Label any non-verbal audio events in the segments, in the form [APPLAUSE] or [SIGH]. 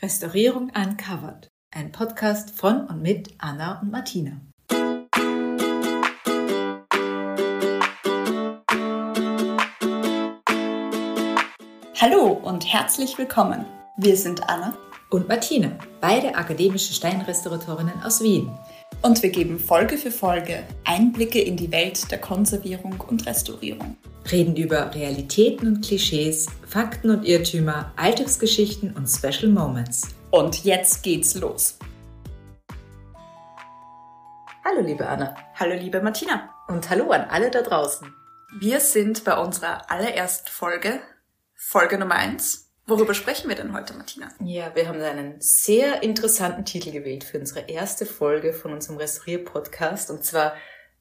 Restaurierung Uncovered, ein Podcast von und mit Anna und Martina. Hallo und herzlich willkommen. Wir sind Anna und Martina, beide akademische Steinrestauratorinnen aus Wien. Und wir geben Folge für Folge Einblicke in die Welt der Konservierung und Restaurierung. Reden über Realitäten und Klischees, Fakten und Irrtümer, Alltagsgeschichten und Special Moments. Und jetzt geht's los. Hallo liebe Anna. Hallo liebe Martina. Und hallo an alle da draußen. Wir sind bei unserer allerersten Folge, Folge Nummer eins. Worüber sprechen wir denn heute, Martina? Ja, wir haben einen sehr interessanten Titel gewählt für unsere erste Folge von unserem Restaurier-Podcast und zwar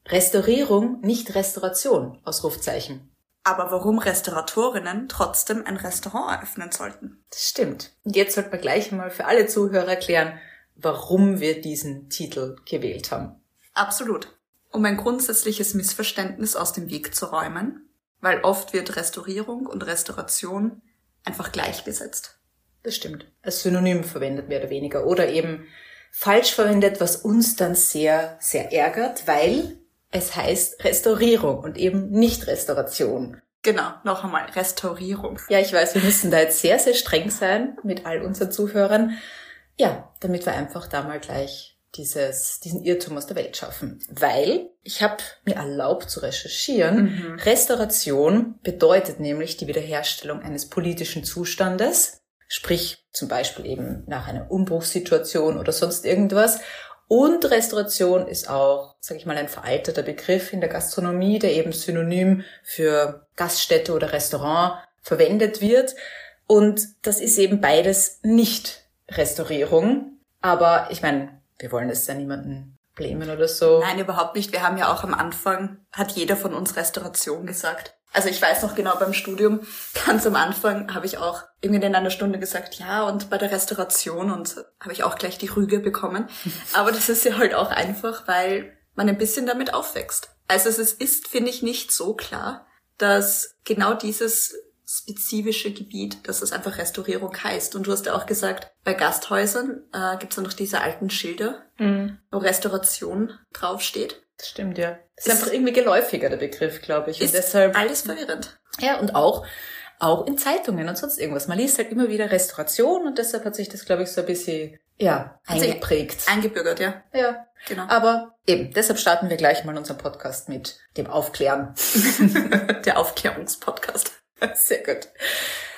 Restaurierung, nicht Restauration, Ausrufzeichen aber warum Restauratorinnen trotzdem ein Restaurant eröffnen sollten. Das stimmt. Und jetzt sollten wir gleich mal für alle Zuhörer erklären, warum wir diesen Titel gewählt haben. Absolut. Um ein grundsätzliches Missverständnis aus dem Weg zu räumen, weil oft wird Restaurierung und Restauration einfach gleichgesetzt. Das stimmt. Als Synonym verwendet mehr oder weniger oder eben falsch verwendet, was uns dann sehr, sehr ärgert, weil es heißt Restaurierung und eben nicht Restauration. Genau, noch einmal Restaurierung. Ja, ich weiß, wir müssen da jetzt sehr, sehr streng sein mit all unseren Zuhörern. Ja, damit wir einfach da mal gleich dieses, diesen Irrtum aus der Welt schaffen. Weil ich habe mir erlaubt zu recherchieren, mhm. Restauration bedeutet nämlich die Wiederherstellung eines politischen Zustandes, sprich zum Beispiel eben nach einer Umbruchssituation oder sonst irgendwas. Und Restauration ist auch, sage ich mal, ein veralteter Begriff in der Gastronomie, der eben synonym für Gaststätte oder Restaurant verwendet wird. Und das ist eben beides nicht Restaurierung. Aber ich meine, wir wollen es ja niemanden blämen oder so. Nein, überhaupt nicht. Wir haben ja auch am Anfang, hat jeder von uns Restauration gesagt. Also ich weiß noch genau beim Studium, ganz am Anfang habe ich auch irgendwie in einer Stunde gesagt, ja, und bei der Restauration und habe ich auch gleich die Rüge bekommen. [LAUGHS] Aber das ist ja halt auch einfach, weil man ein bisschen damit aufwächst. Also es ist, finde ich, nicht so klar, dass genau dieses spezifische Gebiet, dass es einfach Restaurierung heißt. Und du hast ja auch gesagt, bei Gasthäusern äh, gibt es ja noch diese alten Schilder, mhm. wo Restauration draufsteht. Das stimmt, ja. Das ist, ist einfach irgendwie geläufiger, der Begriff, glaube ich. Ist und deshalb, alles verwirrend. Ja, und auch, auch in Zeitungen und sonst irgendwas. Man liest halt immer wieder Restauration und deshalb hat sich das, glaube ich, so ein bisschen, ja, eingeprägt. Eingebürgert, ja. Ja. Genau. Aber eben, deshalb starten wir gleich mal unseren Podcast mit dem Aufklären. [LAUGHS] der Aufklärungspodcast. [LAUGHS] Sehr gut.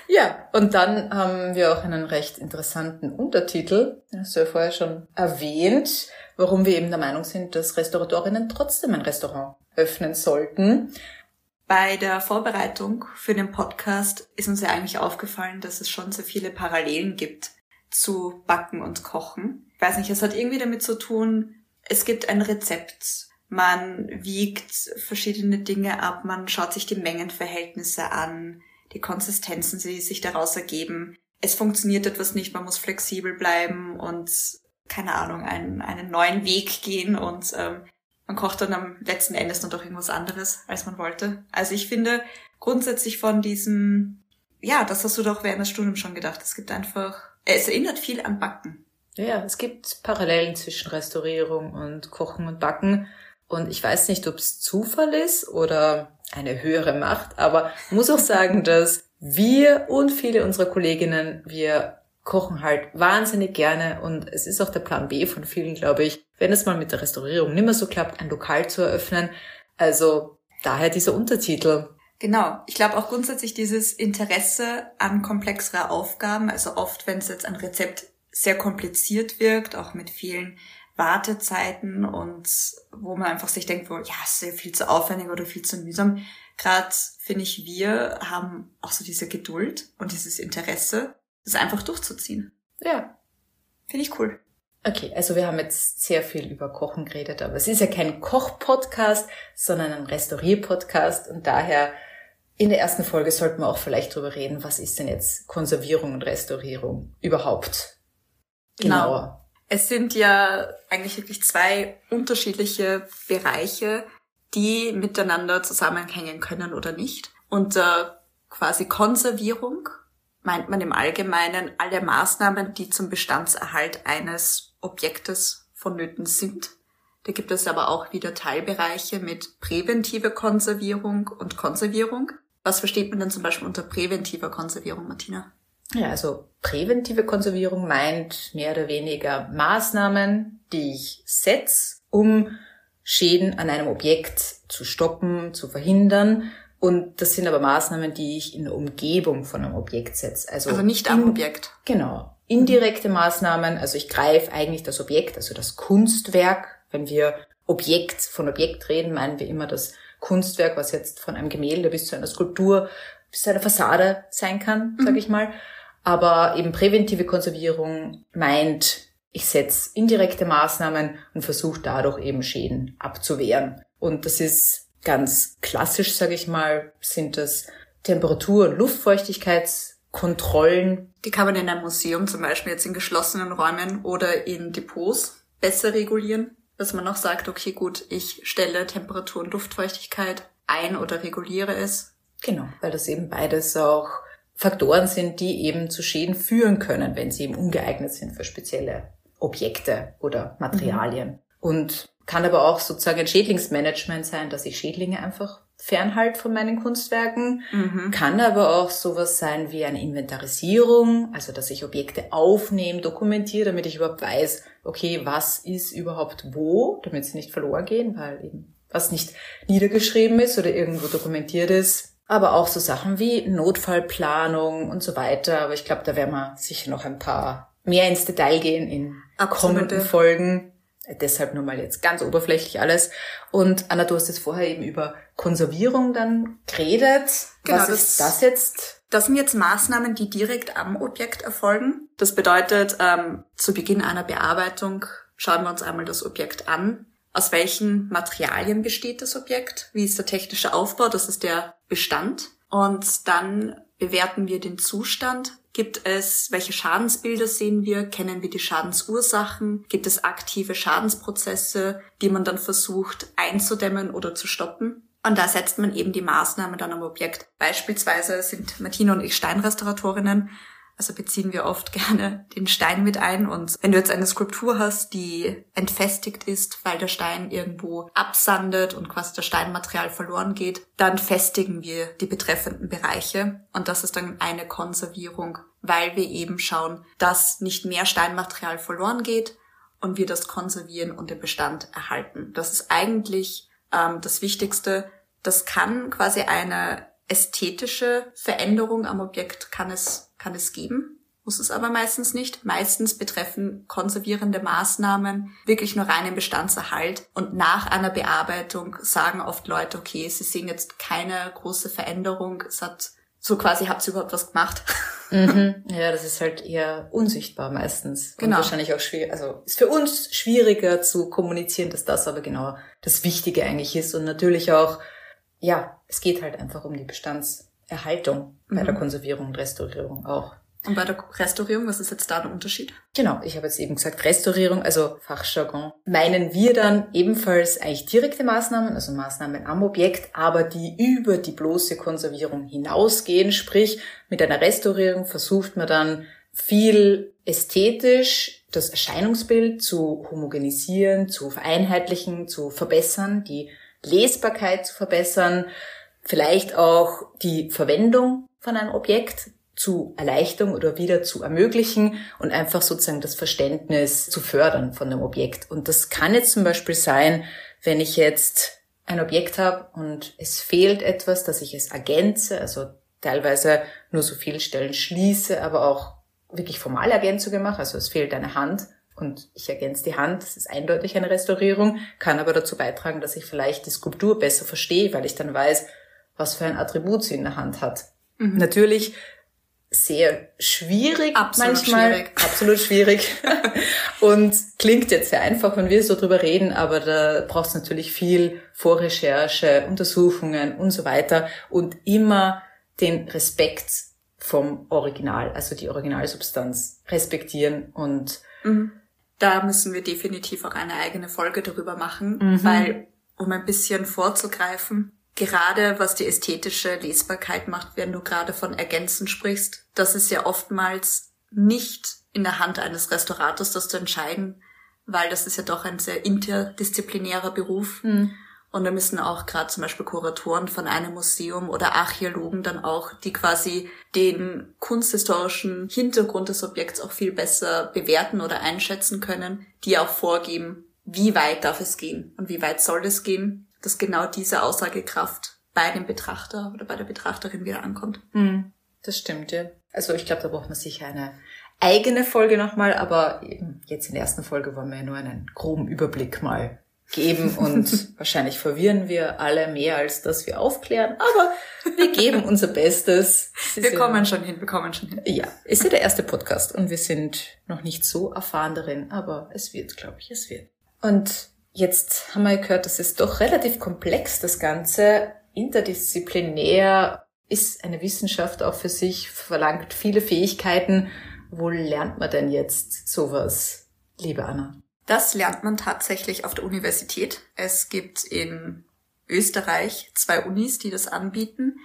Ja, und dann haben wir auch einen recht interessanten Untertitel, das hast du ja vorher schon erwähnt, warum wir eben der Meinung sind, dass Restauratorinnen trotzdem ein Restaurant öffnen sollten. Bei der Vorbereitung für den Podcast ist uns ja eigentlich aufgefallen, dass es schon so viele Parallelen gibt zu Backen und Kochen. Ich weiß nicht, es hat irgendwie damit zu tun, es gibt ein Rezept man wiegt verschiedene Dinge ab, man schaut sich die Mengenverhältnisse an, die Konsistenzen, die sich daraus ergeben. Es funktioniert etwas nicht, man muss flexibel bleiben und keine Ahnung, einen, einen neuen Weg gehen und ähm, man kocht dann am letzten Endes dann doch irgendwas anderes, als man wollte. Also ich finde grundsätzlich von diesem, ja, das hast du doch während des Studiums schon gedacht. Es gibt einfach, es erinnert viel an Backen. Ja, es gibt Parallelen zwischen Restaurierung und Kochen und Backen. Und ich weiß nicht, ob es Zufall ist oder eine höhere Macht, aber muss auch sagen, [LAUGHS] dass wir und viele unserer Kolleginnen, wir kochen halt wahnsinnig gerne und es ist auch der Plan B von vielen, glaube ich, wenn es mal mit der Restaurierung nicht mehr so klappt, ein Lokal zu eröffnen. Also daher dieser Untertitel. Genau. Ich glaube auch grundsätzlich dieses Interesse an komplexerer Aufgaben. Also oft, wenn es jetzt ein Rezept sehr kompliziert wirkt, auch mit vielen Wartezeiten und wo man einfach sich denkt, wo, ja, ist ja viel zu aufwendig oder viel zu mühsam. Gerade finde ich, wir haben auch so diese Geduld und dieses Interesse, das einfach durchzuziehen. Ja. Finde ich cool. Okay, also wir haben jetzt sehr viel über Kochen geredet, aber es ist ja kein Koch-Podcast, sondern ein Restaurier-Podcast und daher in der ersten Folge sollten wir auch vielleicht drüber reden, was ist denn jetzt Konservierung und Restaurierung überhaupt genauer. Genau. Es sind ja eigentlich wirklich zwei unterschiedliche Bereiche, die miteinander zusammenhängen können oder nicht. Und äh, quasi Konservierung meint man im Allgemeinen alle Maßnahmen, die zum Bestandserhalt eines Objektes vonnöten sind. Da gibt es aber auch wieder Teilbereiche mit präventive Konservierung und Konservierung. Was versteht man denn zum Beispiel unter präventiver Konservierung, Martina? Ja, also präventive Konservierung meint mehr oder weniger Maßnahmen, die ich setze, um Schäden an einem Objekt zu stoppen, zu verhindern. Und das sind aber Maßnahmen, die ich in der Umgebung von einem Objekt setze. Also, also nicht am in, Objekt. Genau. Indirekte Maßnahmen, also ich greife eigentlich das Objekt, also das Kunstwerk. Wenn wir Objekt von Objekt reden, meinen wir immer das Kunstwerk, was jetzt von einem Gemälde bis zu einer Skulptur bis zu einer Fassade sein kann, mhm. sage ich mal. Aber eben präventive Konservierung meint, ich setze indirekte Maßnahmen und versuche dadurch eben Schäden abzuwehren. Und das ist ganz klassisch, sage ich mal, sind das Temperatur- und Luftfeuchtigkeitskontrollen. Die kann man in einem Museum zum Beispiel jetzt in geschlossenen Räumen oder in Depots besser regulieren, dass man auch sagt, okay, gut, ich stelle Temperatur und Luftfeuchtigkeit ein oder reguliere es. Genau, weil das eben beides auch Faktoren sind, die eben zu Schäden führen können, wenn sie eben ungeeignet sind für spezielle Objekte oder Materialien. Mhm. Und kann aber auch sozusagen ein Schädlingsmanagement sein, dass ich Schädlinge einfach fernhalt von meinen Kunstwerken. Mhm. Kann aber auch sowas sein wie eine Inventarisierung, also dass ich Objekte aufnehme, dokumentiere, damit ich überhaupt weiß, okay, was ist überhaupt wo, damit sie nicht verloren gehen, weil eben was nicht niedergeschrieben ist oder irgendwo dokumentiert ist, aber auch so Sachen wie Notfallplanung und so weiter. Aber ich glaube, da werden wir sicher noch ein paar mehr ins Detail gehen in Absolute. kommenden Folgen. Deshalb nur mal jetzt ganz oberflächlich alles. Und Anna, du hast jetzt vorher eben über Konservierung dann geredet. Genau, Was das, ist das jetzt? Das sind jetzt Maßnahmen, die direkt am Objekt erfolgen. Das bedeutet, ähm, zu Beginn einer Bearbeitung schauen wir uns einmal das Objekt an, aus welchen Materialien besteht das Objekt? Wie ist der technische Aufbau? Das ist der Bestand. Und dann bewerten wir den Zustand. Gibt es, welche Schadensbilder sehen wir? Kennen wir die Schadensursachen? Gibt es aktive Schadensprozesse, die man dann versucht einzudämmen oder zu stoppen? Und da setzt man eben die Maßnahmen dann am Objekt. Beispielsweise sind Martina und ich Steinrestauratorinnen also beziehen wir oft [LAUGHS] gerne den Stein mit ein. Und wenn du jetzt eine Skulptur hast, die entfestigt ist, weil der Stein irgendwo absandet und quasi das Steinmaterial verloren geht, dann festigen wir die betreffenden Bereiche. Und das ist dann eine Konservierung, weil wir eben schauen, dass nicht mehr Steinmaterial verloren geht und wir das konservieren und den Bestand erhalten. Das ist eigentlich ähm, das Wichtigste. Das kann quasi eine ästhetische Veränderung am Objekt kann es kann es geben, muss es aber meistens nicht. Meistens betreffen konservierende Maßnahmen wirklich nur reinen Bestandserhalt und nach einer Bearbeitung sagen oft Leute, okay, sie sehen jetzt keine große Veränderung, es hat so quasi habt ihr überhaupt was gemacht. [LAUGHS] Mhm. Ja, das ist halt eher unsichtbar meistens. Genau. Und wahrscheinlich auch schwierig, also ist für uns schwieriger zu kommunizieren, dass das aber genau das Wichtige eigentlich ist und natürlich auch, ja, es geht halt einfach um die Bestands Erhaltung bei mhm. der Konservierung und Restaurierung auch. Und bei der Restaurierung, was ist jetzt da der Unterschied? Genau, ich habe jetzt eben gesagt Restaurierung, also Fachjargon. Meinen wir dann ebenfalls eigentlich direkte Maßnahmen, also Maßnahmen am Objekt, aber die über die bloße Konservierung hinausgehen. Sprich, mit einer Restaurierung versucht man dann viel ästhetisch das Erscheinungsbild zu homogenisieren, zu vereinheitlichen, zu verbessern, die Lesbarkeit zu verbessern vielleicht auch die Verwendung von einem Objekt zu erleichtern oder wieder zu ermöglichen und einfach sozusagen das Verständnis zu fördern von dem Objekt. Und das kann jetzt zum Beispiel sein, wenn ich jetzt ein Objekt habe und es fehlt etwas, dass ich es ergänze, also teilweise nur so viele Stellen schließe, aber auch wirklich formale Ergänzungen mache, also es fehlt eine Hand und ich ergänze die Hand, das ist eindeutig eine Restaurierung, kann aber dazu beitragen, dass ich vielleicht die Skulptur besser verstehe, weil ich dann weiß, was für ein Attribut sie in der Hand hat. Mhm. Natürlich sehr schwierig absolut manchmal. Schwierig. [LAUGHS] Absolut schwierig. und klingt jetzt sehr einfach, wenn wir so drüber reden, aber da braucht es natürlich viel Vorrecherche, Untersuchungen und so weiter und immer den Respekt vom Original, also die Originalsubstanz respektieren und mhm. Da müssen wir definitiv auch eine eigene Folge darüber machen, mhm. weil um ein bisschen vorzugreifen, gerade was die ästhetische Lesbarkeit macht, wenn du gerade von Ergänzen sprichst, das ist ja oftmals nicht in der Hand eines Restaurators, das zu entscheiden, weil das ist ja doch ein sehr interdisziplinärer Beruf. Mhm. Und da müssen auch gerade zum Beispiel Kuratoren von einem Museum oder Archäologen dann auch, die quasi den kunsthistorischen Hintergrund des Objekts auch viel besser bewerten oder einschätzen können, die auch vorgeben, wie weit darf es gehen und wie weit soll es gehen, dass genau diese Aussagekraft bei dem Betrachter oder bei der Betrachterin wieder ankommt. Hm, das stimmt, ja. Also ich glaube, da braucht man sicher eine eigene Folge nochmal, aber eben jetzt in der ersten Folge wollen wir ja nur einen groben Überblick mal geben und [LAUGHS] wahrscheinlich verwirren wir alle mehr, als dass wir aufklären, aber wir geben unser Bestes. Wir kommen ja, schon hin, wir kommen schon hin. Ja, ist ja der erste Podcast und wir sind noch nicht so erfahren darin, aber es wird, glaube ich, es wird. Und jetzt haben wir gehört, das ist doch relativ komplex, das Ganze. Interdisziplinär ist eine Wissenschaft auch für sich, verlangt viele Fähigkeiten. Wo lernt man denn jetzt sowas, liebe Anna? Das lernt man tatsächlich auf der Universität. Es gibt in Österreich zwei Unis, die das anbieten.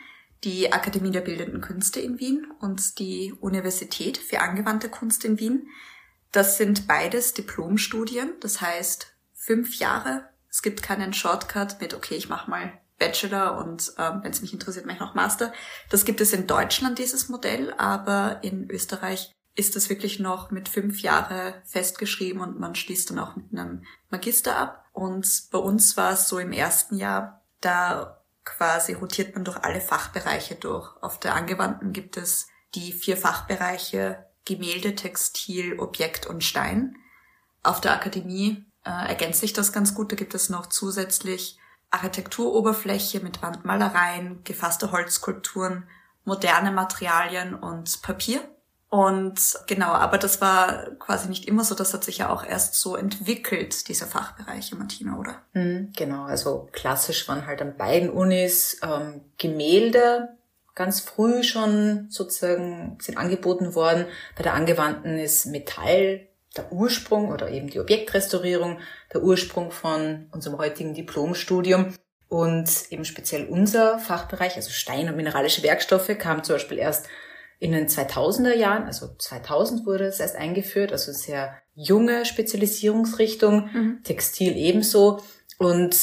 Die Akademie der Bildenden Künste in Wien und die Universität für angewandte Kunst in Wien. Das sind beides Diplomstudien, das heißt fünf Jahre. Es gibt keinen Shortcut mit, okay, ich mache mal Bachelor und ähm, wenn es mich interessiert, mache ich noch Master. Das gibt es in Deutschland, dieses Modell, aber in Österreich ist das wirklich noch mit fünf Jahre festgeschrieben und man schließt dann auch mit einem Magister ab. Und bei uns war es so im ersten Jahr, da quasi rotiert man durch alle Fachbereiche durch. Auf der Angewandten gibt es die vier Fachbereiche Gemälde, Textil, Objekt und Stein. Auf der Akademie äh, ergänzt sich das ganz gut. Da gibt es noch zusätzlich Architekturoberfläche mit Wandmalereien, gefasste Holzskulpturen, moderne Materialien und Papier. Und genau, aber das war quasi nicht immer so. Das hat sich ja auch erst so entwickelt, diese Fachbereiche, Martina, oder? Mhm, genau, also klassisch waren halt an beiden Unis ähm, Gemälde ganz früh schon sozusagen sind angeboten worden. Bei der Angewandten ist Metall der Ursprung oder eben die Objektrestaurierung der Ursprung von unserem heutigen Diplomstudium. Und eben speziell unser Fachbereich, also Stein- und mineralische Werkstoffe, kam zum Beispiel erst in den 2000er Jahren, also 2000 wurde es erst eingeführt, also sehr junge Spezialisierungsrichtung, mhm. Textil ebenso. Und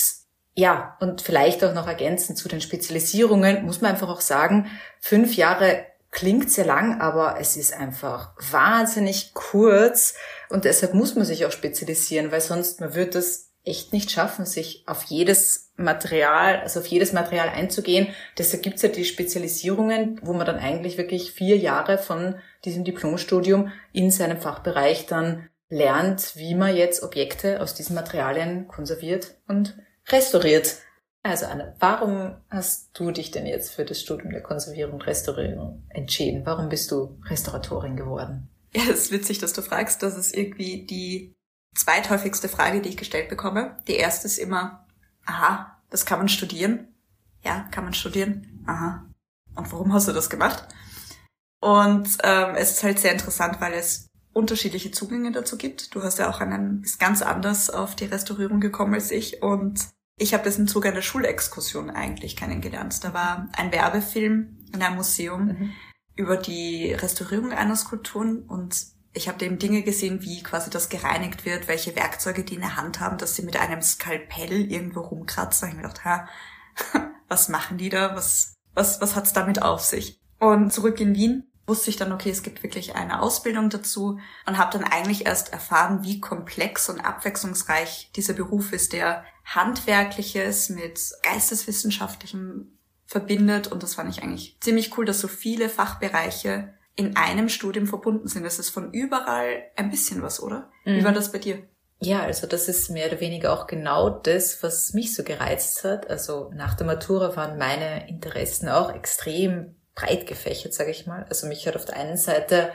ja, und vielleicht auch noch ergänzend zu den Spezialisierungen, muss man einfach auch sagen, fünf Jahre klingt sehr lang, aber es ist einfach wahnsinnig kurz und deshalb muss man sich auch spezialisieren, weil sonst man wird das echt nicht schaffen, sich auf jedes Material, also auf jedes Material einzugehen. Deshalb gibt's ja die Spezialisierungen, wo man dann eigentlich wirklich vier Jahre von diesem Diplomstudium in seinem Fachbereich dann lernt, wie man jetzt Objekte aus diesen Materialien konserviert und restauriert. Also Anne, warum hast du dich denn jetzt für das Studium der Konservierung und Restaurierung entschieden? Warum bist du Restauratorin geworden? Ja, es ist witzig, dass du fragst. Das ist irgendwie die zweithäufigste Frage, die ich gestellt bekomme. Die erste ist immer, aha, das kann man studieren. Ja, kann man studieren. Aha. Und warum hast du das gemacht? Und ähm, es ist halt sehr interessant, weil es unterschiedliche Zugänge dazu gibt. Du hast ja auch einen, ist ganz anders auf die Restaurierung gekommen als ich und ich habe das im Zuge einer Schulexkursion eigentlich kennengelernt. Da war ein Werbefilm in einem Museum mhm. über die Restaurierung einer Skulptur und ich habe eben Dinge gesehen, wie quasi das gereinigt wird, welche Werkzeuge die in der Hand haben, dass sie mit einem Skalpell irgendwo rumkratzen. Da habe ich mir gedacht, ha, [LAUGHS] was machen die da? Was, was, was hat's damit auf sich? Und zurück in Wien wusste ich dann, okay, es gibt wirklich eine Ausbildung dazu und habe dann eigentlich erst erfahren, wie komplex und abwechslungsreich dieser Beruf ist, der handwerkliches mit geisteswissenschaftlichem verbindet und das fand ich eigentlich ziemlich cool, dass so viele Fachbereiche in einem Studium verbunden sind. Das ist von überall ein bisschen was, oder? Mhm. Wie war das bei dir? Ja, also das ist mehr oder weniger auch genau das, was mich so gereizt hat. Also nach der Matura waren meine Interessen auch extrem breit gefächert, sage ich mal. Also mich hat auf der einen Seite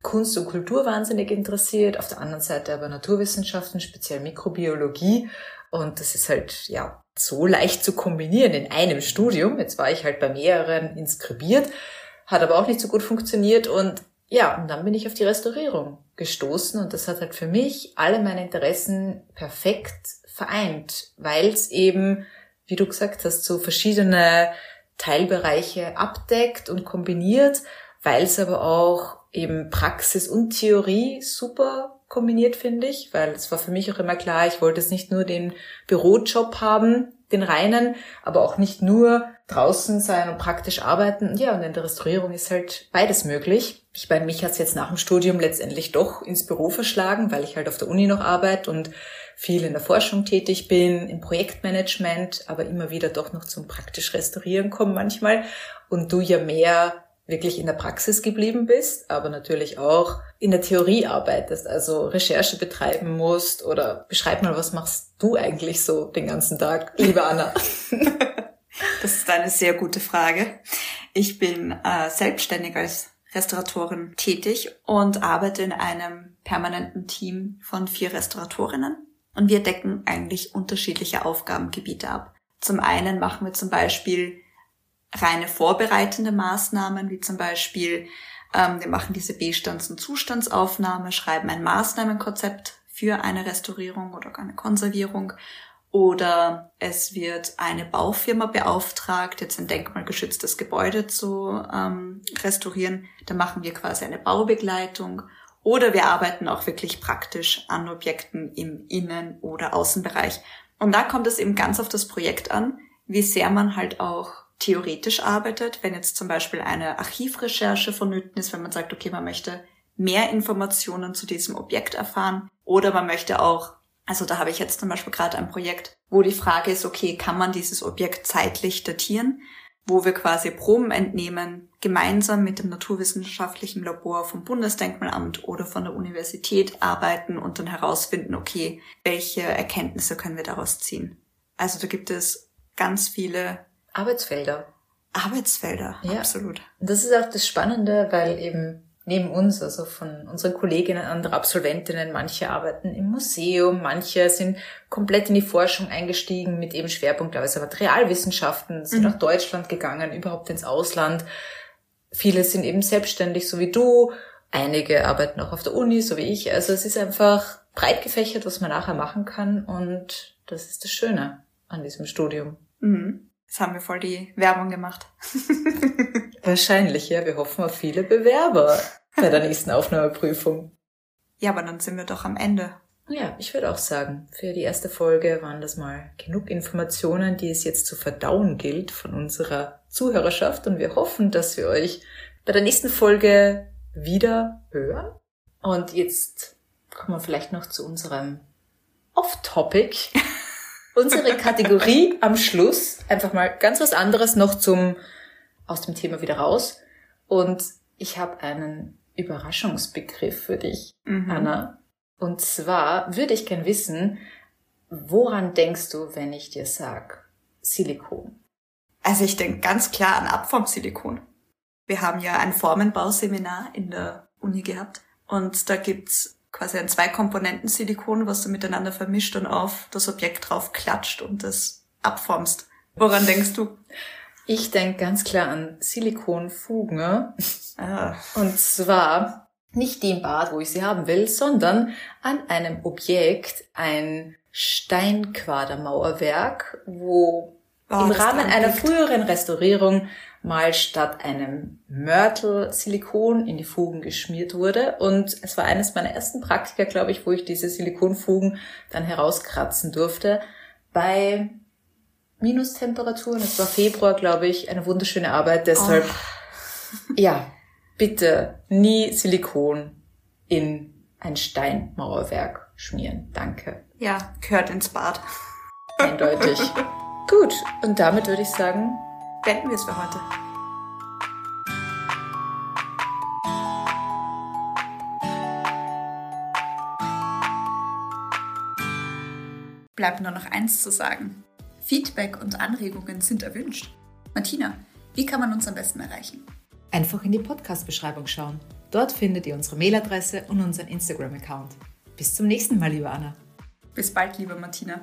Kunst und Kultur wahnsinnig interessiert, auf der anderen Seite aber Naturwissenschaften, speziell Mikrobiologie. Und das ist halt, ja, so leicht zu kombinieren in einem Studium. Jetzt war ich halt bei mehreren inskribiert hat aber auch nicht so gut funktioniert und ja, und dann bin ich auf die Restaurierung gestoßen und das hat halt für mich alle meine Interessen perfekt vereint, weil es eben wie du gesagt hast, so verschiedene Teilbereiche abdeckt und kombiniert, weil es aber auch eben Praxis und Theorie super kombiniert, finde ich, weil es war für mich auch immer klar, ich wollte jetzt nicht nur den Bürojob haben, den reinen, aber auch nicht nur draußen sein und praktisch arbeiten. Ja, und in der Restaurierung ist halt beides möglich. Ich meine, mich hat's jetzt nach dem Studium letztendlich doch ins Büro verschlagen, weil ich halt auf der Uni noch arbeite und viel in der Forschung tätig bin, im Projektmanagement, aber immer wieder doch noch zum praktisch Restaurieren komme manchmal. Und du ja mehr wirklich in der Praxis geblieben bist, aber natürlich auch in der Theorie arbeitest, also Recherche betreiben musst oder beschreib mal, was machst du eigentlich so den ganzen Tag, liebe Anna? [LAUGHS] das ist eine sehr gute Frage. Ich bin äh, selbstständig als Restauratorin tätig und arbeite in einem permanenten Team von vier Restauratorinnen und wir decken eigentlich unterschiedliche Aufgabengebiete ab. Zum einen machen wir zum Beispiel reine vorbereitende Maßnahmen, wie zum Beispiel ähm, wir machen diese Bestands- und Zustandsaufnahme, schreiben ein Maßnahmenkonzept für eine Restaurierung oder eine Konservierung oder es wird eine Baufirma beauftragt, jetzt ein denkmalgeschütztes Gebäude zu ähm, restaurieren. Da machen wir quasi eine Baubegleitung oder wir arbeiten auch wirklich praktisch an Objekten im Innen- oder Außenbereich. Und da kommt es eben ganz auf das Projekt an, wie sehr man halt auch theoretisch arbeitet, wenn jetzt zum Beispiel eine Archivrecherche vonnöten ist, wenn man sagt, okay, man möchte mehr Informationen zu diesem Objekt erfahren oder man möchte auch, also da habe ich jetzt zum Beispiel gerade ein Projekt, wo die Frage ist, okay, kann man dieses Objekt zeitlich datieren, wo wir quasi Proben entnehmen, gemeinsam mit dem naturwissenschaftlichen Labor vom Bundesdenkmalamt oder von der Universität arbeiten und dann herausfinden, okay, welche Erkenntnisse können wir daraus ziehen. Also da gibt es ganz viele Arbeitsfelder. Arbeitsfelder, ja. absolut. Das ist auch das Spannende, weil eben neben uns, also von unseren Kolleginnen, andere Absolventinnen, manche arbeiten im Museum, manche sind komplett in die Forschung eingestiegen mit eben Schwerpunkt teilweise Materialwissenschaften, sind mhm. nach Deutschland gegangen, überhaupt ins Ausland. Viele sind eben selbstständig, so wie du. Einige arbeiten auch auf der Uni, so wie ich. Also es ist einfach breit gefächert, was man nachher machen kann und das ist das Schöne an diesem Studium. Mhm. Jetzt haben wir voll die Werbung gemacht. [LAUGHS] Wahrscheinlich, ja. Wir hoffen auf viele Bewerber bei der nächsten Aufnahmeprüfung. Ja, aber dann sind wir doch am Ende. Ja, ich würde auch sagen, für die erste Folge waren das mal genug Informationen, die es jetzt zu verdauen gilt von unserer Zuhörerschaft und wir hoffen, dass wir euch bei der nächsten Folge wieder hören. Und jetzt kommen wir vielleicht noch zu unserem Off-Topic. [LAUGHS] unsere Kategorie am Schluss. Einfach mal ganz was anderes noch zum aus dem Thema wieder raus. Und ich habe einen Überraschungsbegriff für dich, mhm. Anna. Und zwar würde ich gern wissen, woran denkst du, wenn ich dir sag Silikon? Also ich denke ganz klar an Abformsilikon. Wir haben ja ein Formenbauseminar in der Uni gehabt und da gibt's quasi ein Zwei-Komponenten-Silikon, was du miteinander vermischt und auf das Objekt drauf klatscht und das abformst. Woran denkst du? Ich denke ganz klar an Silikonfugen. Ah. Und zwar nicht die im Bad, wo ich sie haben will, sondern an einem Objekt, ein Steinquadermauerwerk, wo oh, im Rahmen einer früheren Restaurierung mal statt einem Mörtel Silikon in die Fugen geschmiert wurde. Und es war eines meiner ersten Praktika, glaube ich, wo ich diese Silikonfugen dann herauskratzen durfte. Bei Minustemperaturen, es war Februar, glaube ich, eine wunderschöne Arbeit. Deshalb, oh. [LAUGHS] ja, bitte nie Silikon in ein Steinmauerwerk schmieren. Danke. Ja, gehört ins Bad. Eindeutig. [LAUGHS] Gut, und damit würde ich sagen, beenden wir es für heute. Bleibt nur noch eins zu sagen. Feedback und Anregungen sind erwünscht. Martina, wie kann man uns am besten erreichen? Einfach in die Podcast-Beschreibung schauen. Dort findet ihr unsere Mailadresse und unseren Instagram-Account. Bis zum nächsten Mal, liebe Anna. Bis bald, liebe Martina.